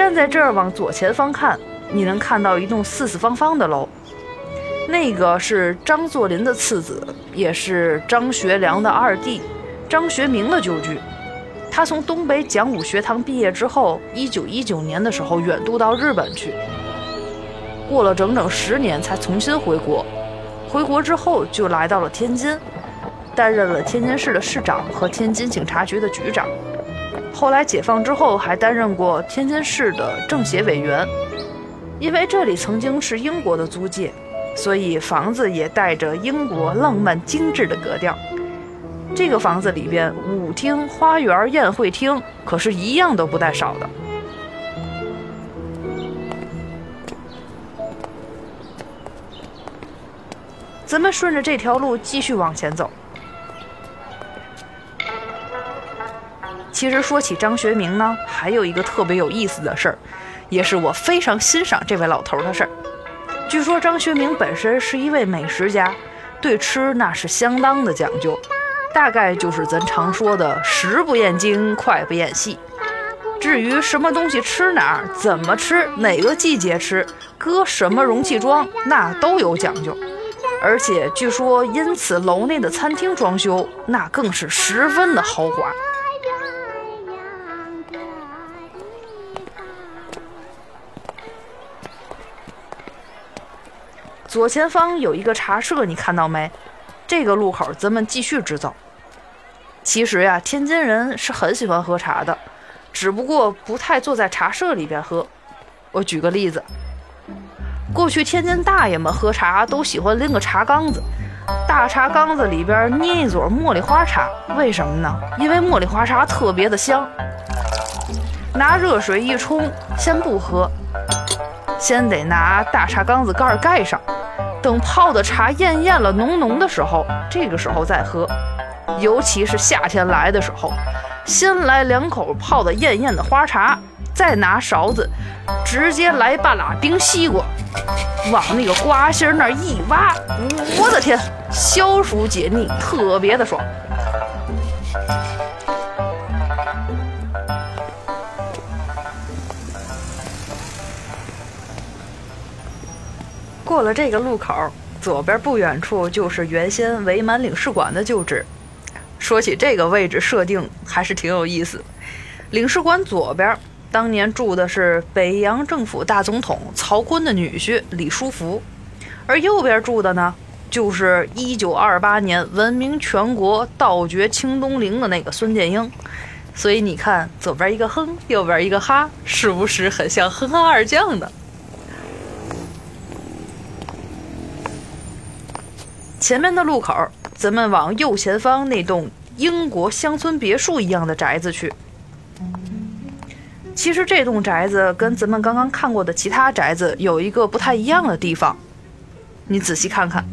站在这儿往左前方看，你能看到一栋四四方方的楼，那个是张作霖的次子，也是张学良的二弟，张学明的旧居。他从东北讲武学堂毕业之后，一九一九年的时候远渡到日本去，过了整整十年才重新回国。回国之后就来到了天津，担任了天津市的市长和天津警察局的局长。后来解放之后，还担任过天津市的政协委员。因为这里曾经是英国的租界，所以房子也带着英国浪漫精致的格调。这个房子里边，舞厅、花园、宴会厅，可是一样都不带少的。咱们顺着这条路继续往前走。其实说起张学明呢，还有一个特别有意思的事儿，也是我非常欣赏这位老头的事儿。据说张学明本身是一位美食家，对吃那是相当的讲究，大概就是咱常说的“食不厌精，脍不厌细”。至于什么东西吃哪儿、怎么吃、哪个季节吃、搁什么容器装，那都有讲究。而且据说，因此楼内的餐厅装修那更是十分的豪华。左前方有一个茶社，你看到没？这个路口咱们继续直走。其实呀，天津人是很喜欢喝茶的，只不过不太坐在茶社里边喝。我举个例子，过去天津大爷们喝茶都喜欢拎个茶缸子，大茶缸子里边捏一撮茉莉花茶，为什么呢？因为茉莉花茶特别的香。拿热水一冲，先不喝，先得拿大茶缸子盖盖上。等泡的茶艳艳了、浓浓的时候，这个时候再喝。尤其是夏天来的时候，先来两口泡的艳艳的花茶，再拿勺子直接来半拉冰西瓜，往那个瓜心那一挖，我的天，消暑解腻，特别的爽。过了这个路口，左边不远处就是原先伪满领事馆的旧址。说起这个位置设定，还是挺有意思。领事馆左边当年住的是北洋政府大总统曹锟的女婿李书福，而右边住的呢，就是1928年闻名全国、盗掘清东陵的那个孙殿英。所以你看，左边一个哼，右边一个哈，是不是很像哼哈二将的？前面的路口，咱们往右前方那栋英国乡村别墅一样的宅子去。其实这栋宅子跟咱们刚刚看过的其他宅子有一个不太一样的地方，你仔细看看，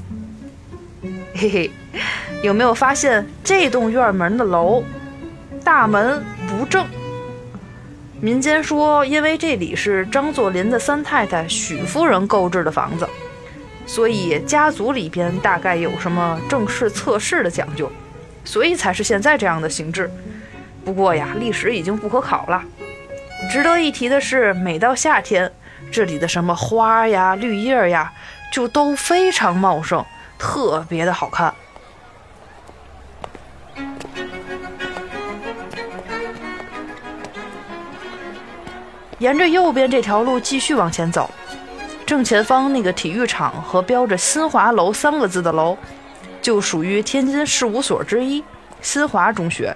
嘿嘿，有没有发现这栋院门的楼大门不正？民间说，因为这里是张作霖的三太太许夫人购置的房子。所以家族里边大概有什么正式测试的讲究，所以才是现在这样的形制。不过呀，历史已经不可考了。值得一提的是，每到夏天，这里的什么花呀、绿叶呀，就都非常茂盛，特别的好看。沿着右边这条路继续往前走。正前方那个体育场和标着“新华楼”三个字的楼，就属于天津市五所之一——新华中学。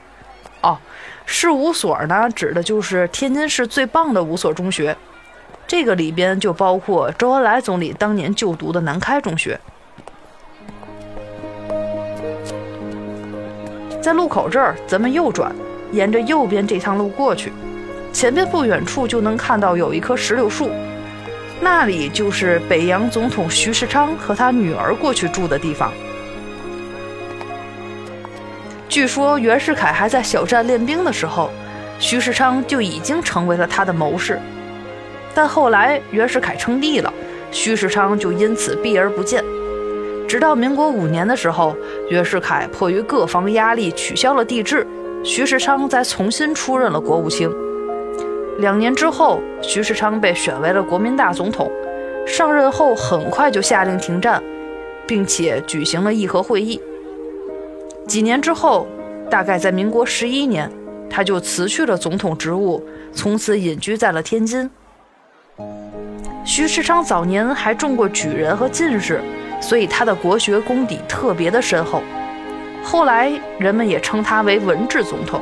哦，市五所呢，指的就是天津市最棒的五所中学。这个里边就包括周恩来总理当年就读的南开中学。在路口这儿，咱们右转，沿着右边这趟路过去，前边不远处就能看到有一棵石榴树。那里就是北洋总统徐世昌和他女儿过去住的地方。据说袁世凯还在小站练兵的时候，徐世昌就已经成为了他的谋士。但后来袁世凯称帝了，徐世昌就因此避而不见。直到民国五年的时候，袁世凯迫于各方压力取消了帝制，徐世昌才重新出任了国务卿。两年之后，徐世昌被选为了国民大总统。上任后很快就下令停战，并且举行了议和会议。几年之后，大概在民国十一年，他就辞去了总统职务，从此隐居在了天津。徐世昌早年还中过举人和进士，所以他的国学功底特别的深厚。后来人们也称他为文治总统。